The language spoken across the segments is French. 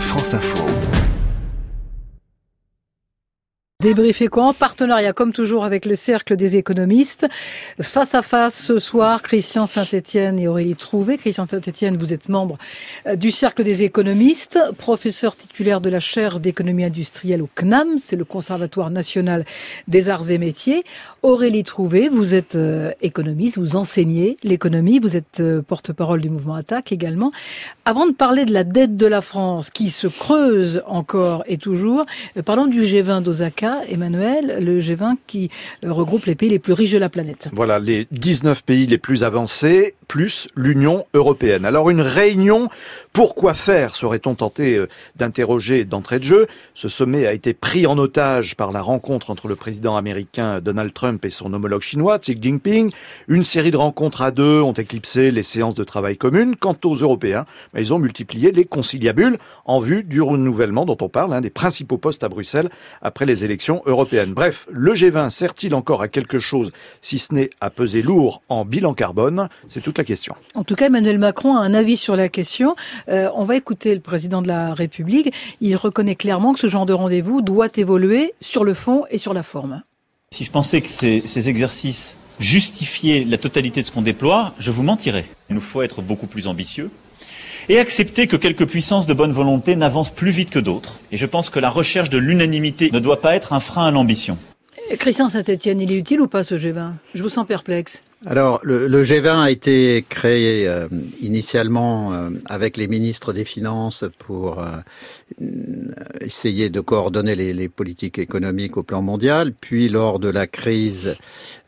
France Info. Débriefé quoi en partenariat comme toujours avec le Cercle des économistes. Face à face ce soir, Christian Saint-Etienne et Aurélie Trouvé. Christian Saint-Etienne, vous êtes membre euh, du Cercle des économistes, professeur titulaire de la chaire d'économie industrielle au CNAM, c'est le Conservatoire national des arts et métiers. Aurélie Trouvé, vous êtes euh, économiste, vous enseignez l'économie, vous êtes euh, porte-parole du mouvement Attaque également. Avant de parler de la dette de la France qui se creuse encore et toujours, parlons du G20 d'Osaka Emmanuel, le G20 qui regroupe les pays les plus riches de la planète. Voilà, les 19 pays les plus avancés, plus l'Union européenne. Alors une réunion, pourquoi faire serait-on tenté euh, d'interroger d'entrée de jeu? Ce sommet a été pris en otage par la rencontre entre le président américain Donald Trump et son homologue chinois Xi Jinping. Une série de rencontres à deux ont éclipsé les séances de travail communes. Quant aux Européens, ben, ils ont multiplié les conciliabules en vue du renouvellement dont on parle, des principaux postes à Bruxelles après les élections européenne. Bref, le G20 sert-il encore à quelque chose, si ce n'est à peser lourd en bilan carbone? C'est toute la question. En tout cas, Emmanuel Macron a un avis sur la question. Euh, on va écouter le président de la République. Il reconnaît clairement que ce genre de rendez-vous doit évoluer sur le fond et sur la forme. Si je pensais que ces, ces exercices justifiaient la totalité de ce qu'on déploie, je vous mentirais. Il nous faut être beaucoup plus ambitieux et accepter que quelques puissances de bonne volonté n'avancent plus vite que d'autres. Et je pense que la recherche de l'unanimité ne doit pas être un frein à l'ambition. Christian Saint-Etienne, il est utile ou pas ce G20 Je vous sens perplexe. Alors, le, le, G20 a été créé euh, initialement euh, avec les ministres des Finances pour euh, essayer de coordonner les, politiques économiques au plan mondial. Puis, lors de la crise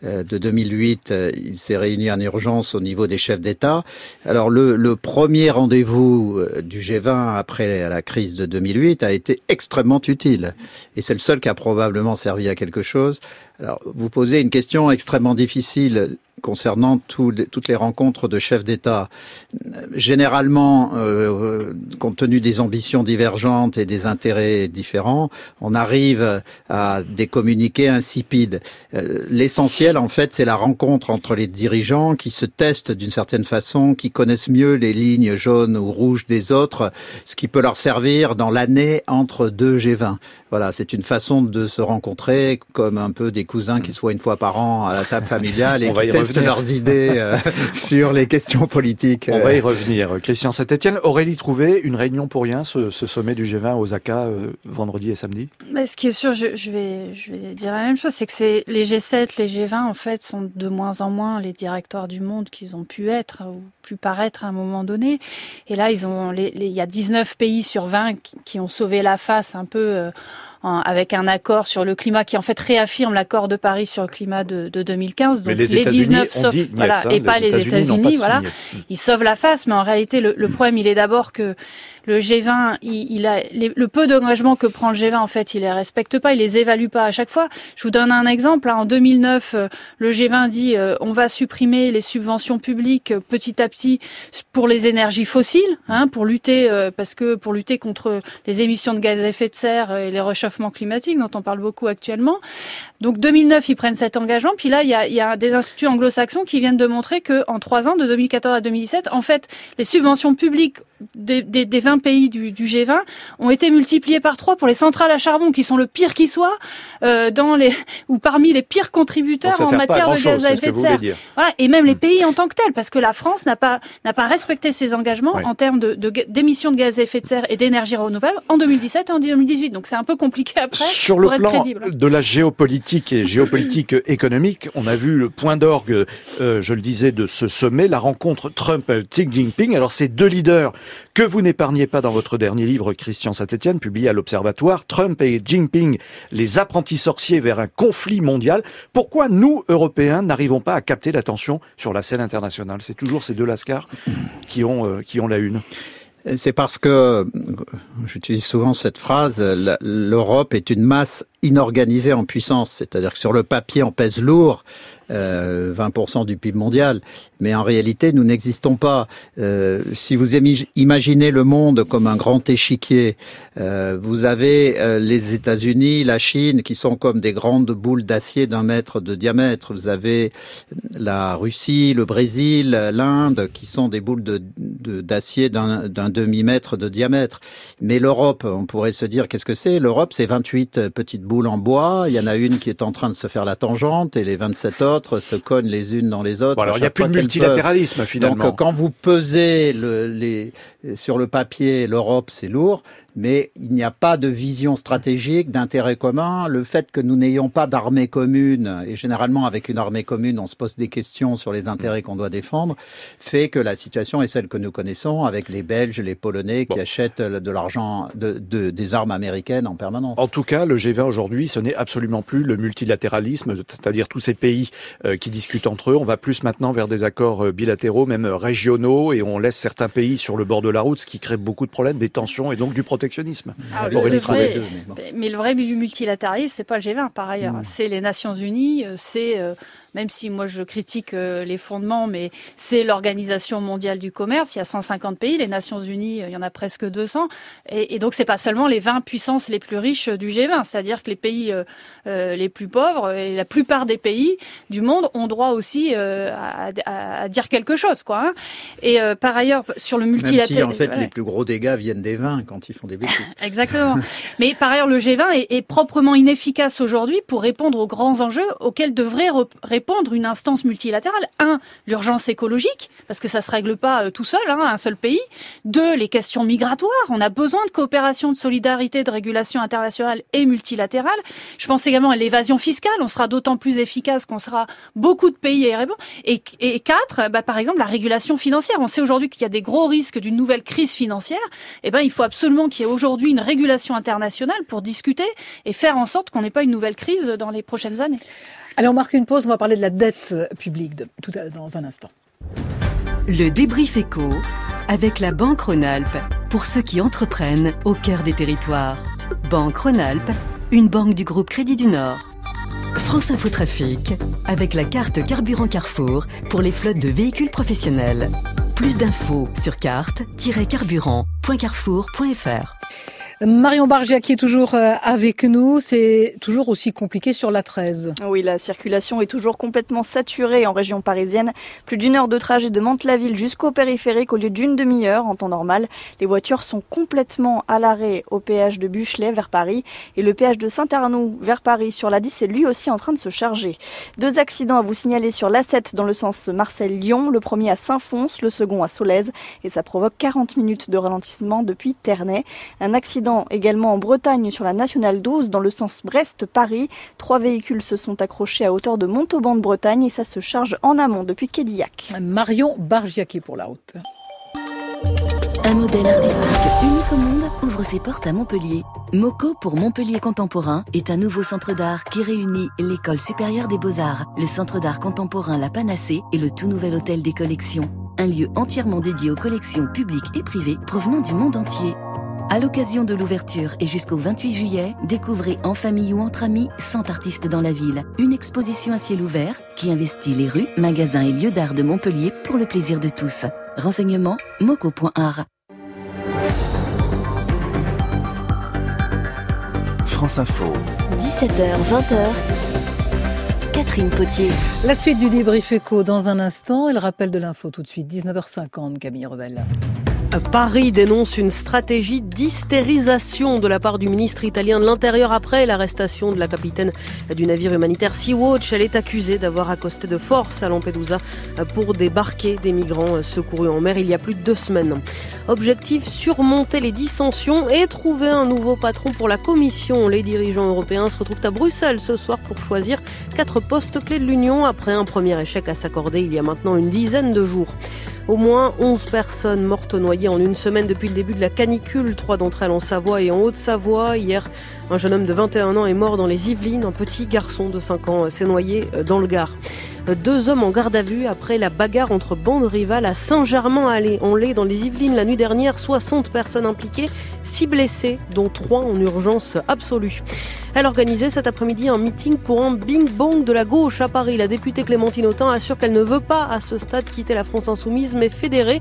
de 2008, il s'est réuni en urgence au niveau des chefs d'État. Alors, le, premier rendez-vous du G20 après la crise de 2008 a été extrêmement utile. Et c'est le seul qui a probablement servi à quelque chose. Alors, vous posez une question extrêmement difficile concernant tout, toutes les rencontres de chefs d'État. Généralement, euh, compte tenu des ambitions divergentes et des intérêts différents, on arrive à des communiqués insipides. Euh, l'essentiel, en fait, c'est la rencontre entre les dirigeants qui se testent d'une certaine façon, qui connaissent mieux les lignes jaunes ou rouges des autres, ce qui peut leur servir dans l'année entre deux G20. Voilà, c'est une façon de se rencontrer comme un peu des cousins qui soient une fois par an à la table familiale et qui testent leurs idées euh, sur les questions politiques. On va y revenir. Christian Saint-Etienne, Aurélie Trouvé, une réunion pour rien, ce, ce sommet du G20 à Osaka, vendredi et samedi Mais Ce qui est sûr, je, vais, dire la même chose, c'est que les G7, les G20, en fait, sont de moins en moins les directoires du monde qu'ils ont pu être ou pu paraître à un moment donné. Et là, ils ont, il y a 19 pays sur 20 qui, qui ont sauvé la face un peu... Euh, avec un accord sur le climat qui en fait réaffirme l'accord de Paris sur le climat de, de 2015. Donc les, les 19 sauf voilà hein, et pas les États-Unis, voilà, ils sauvent la face, mais en réalité le, le problème il est d'abord que le G20, il, il a les, le peu d'engagement que prend le G20 en fait, il les respecte pas, il les évalue pas à chaque fois. Je vous donne un exemple. Hein. En 2009, euh, le G20 dit euh, on va supprimer les subventions publiques euh, petit à petit pour les énergies fossiles, hein, pour lutter euh, parce que pour lutter contre les émissions de gaz à effet de serre et les climatiques dont on parle beaucoup actuellement. Donc 2009, ils prennent cet engagement. Puis là, il y a, il y a des instituts anglo-saxons qui viennent de montrer que en trois ans, de 2014 à 2017, en fait, les subventions publiques des, des, des 20 pays du, du, G20 ont été multipliés par trois pour les centrales à charbon qui sont le pire qui soit euh, dans les ou parmi les pires contributeurs en matière de gaz à effet de serre. Voilà, et même les hmm. pays en tant que tels parce que la France n'a pas n'a pas respecté ses engagements en termes de d'émissions de, de, gaz à effet de serre et d'énergie renouvelable en 2017 et en 2018. Donc c'est un peu compliqué après sur le plan de la géopolitique et géopolitique économique, on a vu le point d'orgue, euh, je le disais, de ce sommet, la rencontre Trump-Xi Jinping. Alors ces deux leaders que vous n'épargnez pas dans votre dernier livre, Christian Saint-Etienne, publié à l'Observatoire, Trump et Jinping, les apprentis sorciers vers un conflit mondial. Pourquoi nous, Européens, n'arrivons pas à capter l'attention sur la scène internationale? C'est toujours ces deux lascars qui ont, euh, qui ont la une. C'est parce que, j'utilise souvent cette phrase, l'Europe est une masse inorganisé en puissance, c'est-à-dire que sur le papier on pèse lourd, 20% euh, du PIB mondial. Mais en réalité, nous n'existons pas. Euh, si vous imaginez le monde comme un grand échiquier, euh, vous avez les États-Unis, la Chine, qui sont comme des grandes boules d'acier d'un mètre de diamètre. Vous avez la Russie, le Brésil, l'Inde, qui sont des boules d'acier de, d'un demi-mètre de diamètre. Mais l'Europe, on pourrait se dire, qu'est-ce que c'est? L'Europe, c'est 28 petites boules en bois. Il y en a une qui est en train de se faire la tangente et les 27 autres se cognent les unes dans les autres. alors il n'y a plus de multilatéralisme finalement. Donc quand vous pesez les, sur le papier, l'Europe c'est lourd, mais il n'y a pas de vision stratégique, d'intérêt commun. Le fait que nous n'ayons pas d'armée commune, et généralement avec une armée commune, on se pose des questions sur les intérêts qu'on doit défendre, fait que la situation est celle que nous connaissons avec les Belges, les Polonais qui achètent de l'argent, de, des armes américaines en permanence. En tout cas, le G20 aujourd'hui, ce n'est absolument plus le multilatéralisme, c'est-à-dire tous ces pays euh, qui discutent entre eux. On va plus maintenant vers des accords euh, bilatéraux, même régionaux, et on laisse certains pays sur le bord de la route, ce qui crée beaucoup de problèmes, des tensions et donc du protectionnisme ah, mais le vrai multilatéralisme, c'est pas le G20 par ailleurs. C'est les Nations Unies, euh, c'est euh, même si moi je critique euh, les fondements, mais c'est l'Organisation mondiale du commerce. Il y a 150 pays, les Nations Unies, il y en a presque 200, et, et donc c'est pas seulement les 20 puissances les plus riches du G20, c'est-à-dire que les pays euh, euh, les plus pauvres et la plupart des pays du monde ont droit aussi à, à, dire quelque chose, quoi. Hein. Et par ailleurs, sur le multilatéralisme, si en fait les plus gros dégâts viennent des 20 quand ils font des bêtises. Exactement. mais par ailleurs, le G20 est, est proprement inefficace aujourd'hui pour répondre aux grands enjeux auxquels devrait répondre une instance multilatérale. Un, l'urgence écologique, parce que ça se règle pas euh, tout seul, hein, un seul pays. Deux, les questions migratoires. On a besoin de coopération, de solidarité, de régulation internationale et multilatérale. Je pense également à l'évasion fiscale. On sera d'autant plus efficace qu'on sera beaucoup de pays et, et quatre, bah, par exemple, la régulation financière. On sait aujourd'hui qu'il y a des gros risques d'une nouvelle crise financière. Eh ben, il faut absolument qu'il y ait aujourd'hui une régulation internationale pour discuter et faire en sorte qu'on n'ait pas une nouvelle crise dans les prochaines années. Allez, on marque une pause, on va parler de la dette publique de, tout à, dans un instant. Le débrief éco avec la Banque Rhône-Alpes pour ceux qui entreprennent au cœur des territoires. Banque Rhône-Alpes, une banque du groupe Crédit du Nord. France Info Trafic avec la carte Carburant Carrefour pour les flottes de véhicules professionnels. Plus d'infos sur carte-carburant.carrefour.fr. Marion Bargia qui est toujours euh, avec nous, c'est toujours aussi compliqué sur la 13. Oui, la circulation est toujours complètement saturée en région parisienne. Plus d'une heure de trajet de Mantes-la-Ville jusqu'au périphérique au lieu d'une demi-heure en temps normal. Les voitures sont complètement à l'arrêt au péage de Buchelet vers Paris et le péage de Saint-Arnoux vers Paris sur la 10 est lui aussi en train de se charger. Deux accidents à vous signaler sur l'A7 dans le sens Marseille-Lyon, le premier à Saint-Fons, le second à Solèze et ça provoque 40 minutes de ralentissement depuis Ternay. Un accident également en Bretagne sur la nationale 12 dans le sens Brest-Paris. Trois véhicules se sont accrochés à hauteur de Montauban de Bretagne et ça se charge en amont depuis Kédillac. Marion Bargiac pour la route. Un modèle artistique unique au monde ouvre ses portes à Montpellier. MOCO pour Montpellier Contemporain est un nouveau centre d'art qui réunit l'École supérieure des beaux-arts, le centre d'art contemporain La Panacée et le tout nouvel hôtel des collections. Un lieu entièrement dédié aux collections publiques et privées provenant du monde entier. À l'occasion de l'ouverture et jusqu'au 28 juillet, découvrez en famille ou entre amis 100 artistes dans la ville. Une exposition à ciel ouvert qui investit les rues, magasins et lieux d'art de Montpellier pour le plaisir de tous. Renseignements moco.art. France Info. 17h, 20h. Catherine Potier. La suite du débrief éco dans un instant et le rappel de l'info tout de suite, 19h50, Camille Rebelle. Paris dénonce une stratégie d'hystérisation de la part du ministre italien de l'Intérieur après l'arrestation de la capitaine du navire humanitaire Sea-Watch. Elle est accusée d'avoir accosté de force à Lampedusa pour débarquer des migrants secourus en mer il y a plus de deux semaines. Objectif surmonter les dissensions et trouver un nouveau patron pour la Commission. Les dirigeants européens se retrouvent à Bruxelles ce soir pour choisir quatre postes clés de l'Union après un premier échec à s'accorder il y a maintenant une dizaine de jours. Au moins 11 personnes mortes noyées en une semaine depuis le début de la canicule, trois d'entre elles en Savoie et en Haute-Savoie. Hier, un jeune homme de 21 ans est mort dans les Yvelines, un petit garçon de 5 ans s'est noyé dans le Gard. Deux hommes en garde à vue après la bagarre entre bandes rivales à Saint-Germain-en-Laye dans les Yvelines la nuit dernière. 60 personnes impliquées, 6 blessés, dont 3 en urgence absolue. Elle organisait cet après-midi un meeting pour un bing-bong de la gauche à Paris. La députée Clémentine Autain assure qu'elle ne veut pas à ce stade quitter la France insoumise mais fédérée.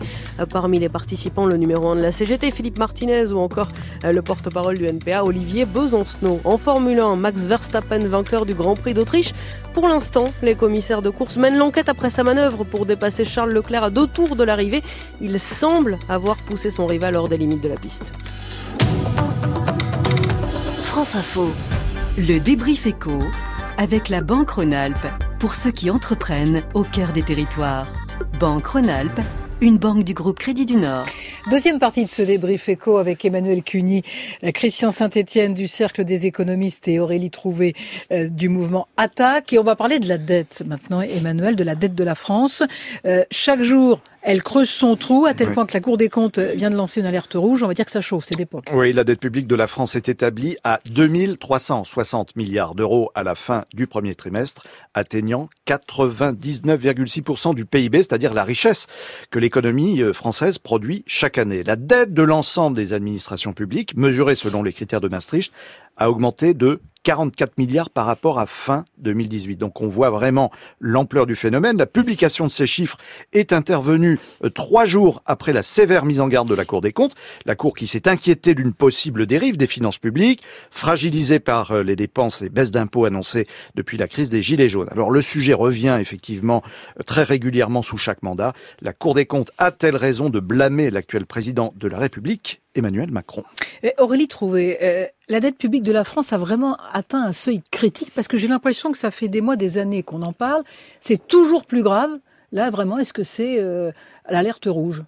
Parmi les participants, le numéro 1 de la CGT, Philippe Martinez ou encore le porte-parole du NPA, Olivier Besancenot. En Formule 1, Max Verstappen, vainqueur du Grand Prix d'Autriche. Pour l'instant, les commissaires de course mènent l'enquête après sa manœuvre pour dépasser Charles Leclerc à deux tours de l'arrivée. Il semble avoir poussé son rival hors des limites de la piste. France Info. Le débrief éco avec la Banque Rhône-Alpes pour ceux qui entreprennent au cœur des territoires. Banque Rhône-Alpes, une banque du groupe Crédit du Nord. Deuxième partie de ce débrief éco avec Emmanuel Cuny, Christian Saint-Etienne du Cercle des économistes et Aurélie Trouvé euh, du mouvement Attaque. Et on va parler de la dette maintenant, Emmanuel, de la dette de la France. Euh, chaque jour, elle creuse son trou à tel point que la Cour des comptes vient de lancer une alerte rouge. On va dire que ça chauffe, c'est d'époque. Oui, la dette publique de la France est établie à 2360 milliards d'euros à la fin du premier trimestre, atteignant 99,6% du PIB, c'est-à-dire la richesse que l'économie euh, française produit chaque année. La dette de l'ensemble des administrations publiques, mesurée selon les critères de Maastricht, a augmenté de 44 milliards par rapport à fin 2018. Donc on voit vraiment l'ampleur du phénomène. La publication de ces chiffres est intervenue euh, trois jours après la sévère mise en garde de la Cour des comptes. La Cour qui s'est inquiétée d'une possible dérive des finances publiques, fragilisée par euh, les dépenses et baisses d'impôts annoncées depuis la crise des Gilets jaunes. Alors le sujet revient effectivement euh, très régulièrement sous chaque mandat. La Cour des comptes a-t-elle raison de blâmer l'actuel président de la République? Emmanuel Macron. Aurélie Trouvé, la dette publique de la France a vraiment atteint un seuil critique parce que j'ai l'impression que ça fait des mois, des années qu'on en parle. C'est toujours plus grave. Là, vraiment, est-ce que c'est euh, l'alerte rouge?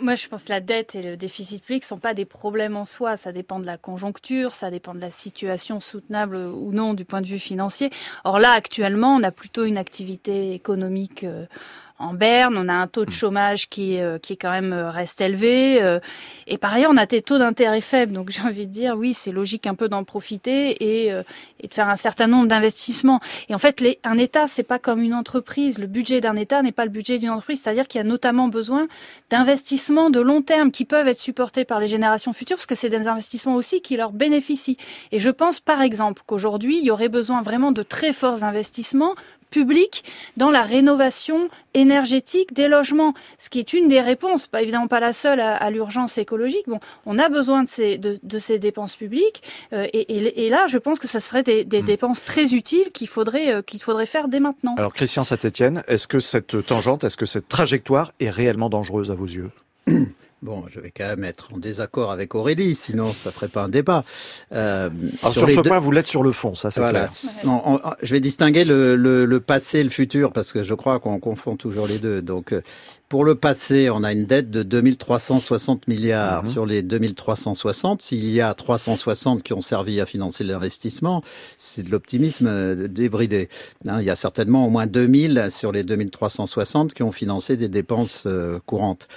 Moi, je pense que la dette et le déficit public sont pas des problèmes en soi. Ça dépend de la conjoncture, ça dépend de la situation soutenable ou non du point de vue financier. Or là, actuellement, on a plutôt une activité économique euh, en berne, on a un taux de mm. chômage qui, euh, qui est quand même euh, reste élevé, euh, et par ailleurs on a des taux d'intérêt faibles. Donc j'ai envie de dire, oui, c'est logique un peu d'en profiter et, et de faire un certain nombre d'investissements. Et en fait, les, un État, c'est pas comme une entreprise. Le budget d'un État n'est pas le budget d'une entreprise. C'est-à-dire qu'il y a notamment besoin d'investissements de long terme qui peuvent être supportés par les générations futures, parce que c'est des investissements aussi qui leur bénéficient. Et je pense, par exemple, qu'aujourd'hui, il y aurait besoin vraiment de très forts investissements public dans la rénovation énergétique des logements, ce qui est une des réponses, pas évidemment pas la seule à, l'urgence écologique. Bon, on a besoin de ces, de, ces dépenses publiques, euh, et, et, là, je pense que ce serait des, des hmm. dépenses très utiles qu'il faudrait, euh, qu'il faudrait faire dès maintenant. Alors, Christian Saint-Etienne, est-ce que cette tangente, est-ce que cette trajectoire est réellement dangereuse à vos yeux? Bon, je vais quand même être en désaccord avec Aurélie, sinon ça ferait pas un débat. Euh, sur, sur ce point, vous l'êtes sur le fond, ça c'est voilà. clair. je vais distinguer le, le, le, passé et le futur parce que je crois qu'on confond toujours les deux. Donc, euh, pour le passé, on a une dette de 2360 milliards. Mhm. Sur les 2360, s'il y a 360 qui ont servi à financer l'investissement, c'est de l'optimisme euh, débridé. Hein, il y a certainement au moins 2000 sur les 2360 qui ont financé des dépenses euh, courantes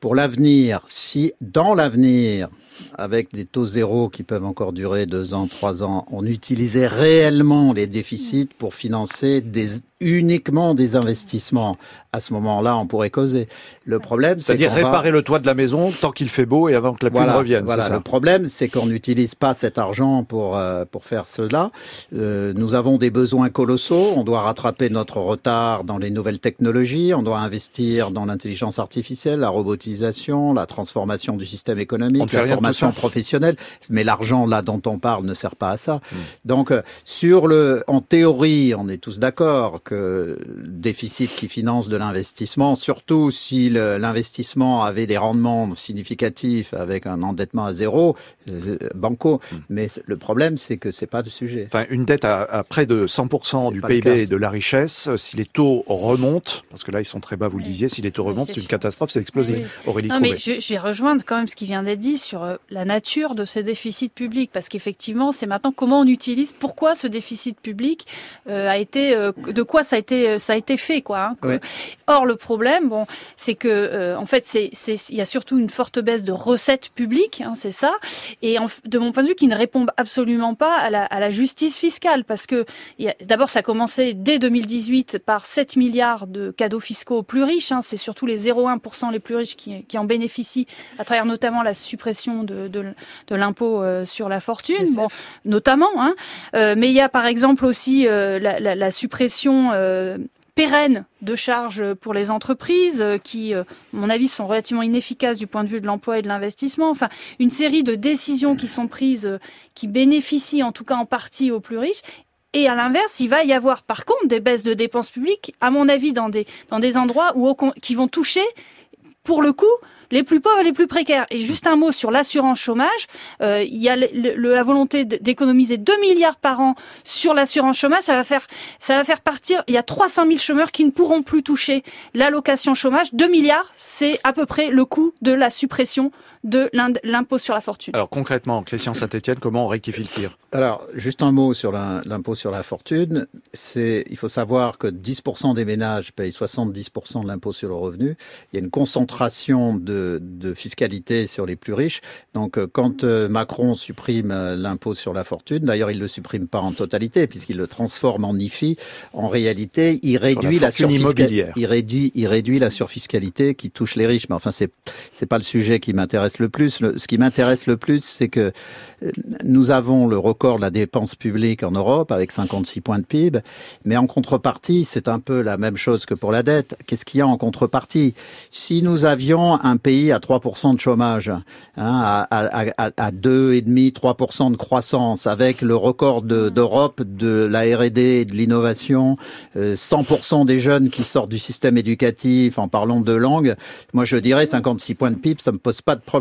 pour l'avenir, si dans l'avenir, avec des taux zéro qui peuvent encore durer deux ans, trois ans, on utilisait réellement les déficits pour financer des uniquement des investissements, à ce moment-là, on pourrait causer. Le problème, c'est c'est-à-dire réparer le toit de la maison tant qu'il fait beau et avant que la pluie revienne. Voilà. Ça le problème, c'est qu'on n'utilise pas cet argent pour euh, pour faire cela. Euh, nous avons des besoins colossaux. On doit rattraper notre retard dans les nouvelles technologies. On doit investir dans l'intelligence artificielle, la robotisation, la transformation du système économique, la formation professionnelle. Mais l'argent là dont on parle ne sert pas à ça. Hmm. Donc, euh, sur le, en théorie, on est tous d'accord déficit qui finance de l'investissement, surtout si l'investissement avait des rendements significatifs avec un endettement à zéro, euh, banco. Hmm. Mais le problème, c'est que c'est pas le sujet. Enfin, une dette à, près de 100% du PIB et de la richesse, euh, si les taux remontent, parce que là ils sont très bas, vous le disiez, si les taux remontent, c'est une catastrophe, c'est explosif. Aurélie non, mais je, je, vais rejoindre quand même ce qui vient d'être dit sur euh, la nature de ces déficits publics, parce qu'effectivement, c'est maintenant comment on utilise, pourquoi ce déficit public a été, de quoi ça a été ça a été fait quoi. Hein, Or le problème, bon, c'est que en fait c'est il y a surtout une forte baisse de recettes publiques, hein, c'est ça. Et de mon point de vue, qui ne répond absolument pas à la, à la justice fiscale, parce que d'abord ça a commencé dès 2018 par 7 milliards de cadeaux fiscaux aux plus riches. Hein, c'est surtout les 0,1% les plus riches qui, qui, en bénéficient à travers notamment la suppression de, de, de l'impôt euh, sur la fortune, bon, notamment. Hein. Euh, mais il y a par exemple aussi euh, la, la, la, suppression pérenne de charges pour les entreprises qui, à mon avis, sont relativement inefficaces du point de vue de l'emploi et de l'investissement. Enfin, une série de décisions qui sont prises qui bénéficient en tout cas en partie aux plus riches et à l'inverse, il va y avoir par contre des baisses de dépenses publiques, à mon avis, dans des, dans des endroits où, qui vont toucher, pour le coup, les plus pauvres et les plus précaires. Et juste un mot sur l'assurance chômage. Euh, il y a la volonté d'économiser 2 milliards par an sur l'assurance chômage. Ça va faire, ça va faire partir. Il y a 300 000 chômeurs qui ne pourront plus toucher l'allocation chômage. 2 milliards, c'est à peu près le coût de la suppression de l'impôt sur la fortune. Alors concrètement, Christian Saint-Etienne, comment on rectifie le tir? Alors, juste un mot sur l'impôt sur la fortune. C'est, il faut savoir que 10% des ménages payent 70% de l'impôt sur le revenu. Il y a une concentration de, de fiscalité sur les plus riches. Donc, euh, quand euh, Macron supprime euh, l'impôt sur la fortune, d'ailleurs, il le supprime pas en totalité puisqu'il le transforme en IFI. En réalité, il réduit la, surfiscalité. Il réduit, il réduit la surfiscalité qui touche les riches. Mais enfin, c'est c'est pas le sujet qui m'intéresse le plus. ce qui m'intéresse le plus, c'est que euh, nous avons le record de la dépense publique en Europe avec 56 points de PIB, mais en contrepartie, c'est un peu la même chose que pour la dette. Qu'est-ce qu'il y a en contrepartie? Si nous avions un pays à 3% de chômage, hein, à, à, à 2,5, 3% de croissance, avec le record d'Europe de, la R&D de l'innovation, 100% euh, des jeunes qui sortent du système éducatif en parlant de langue, moi je dirais 56 points de PIB, ça me pose pas de problème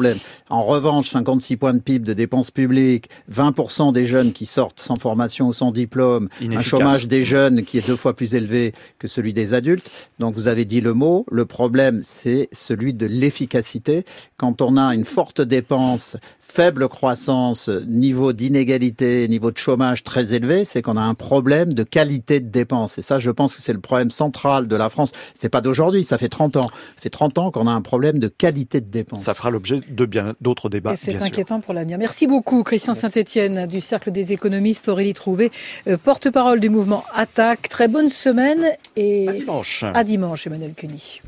en revanche, 56 points de PIB de dépenses publiques, 20% des jeunes qui sortent sans formation ou sans diplôme, un chômage des jeunes qui est deux fois plus élevé que celui des adultes. Donc vous avez dit le mot, le problème c'est celui de l'efficacité. Quand on a une forte dépense faible croissance, niveau d'inégalité, niveau de chômage très élevé, c'est qu'on a un problème de qualité de dépenses. Et ça, je pense que c'est le problème central de la France. C'est pas d'aujourd'hui, ça fait 30 ans. Ça fait 30 ans qu'on a un problème de qualité de dépenses. Ça fera l'objet de bien d'autres débats. C'est inquiétant pour l'avenir. Merci beaucoup, Christian Saint-Etienne du Cercle des économistes, Aurélie Trouvé, euh, porte-parole du mouvement Attaque. Très bonne semaine et à dimanche. À dimanche, Emmanuel Cuny.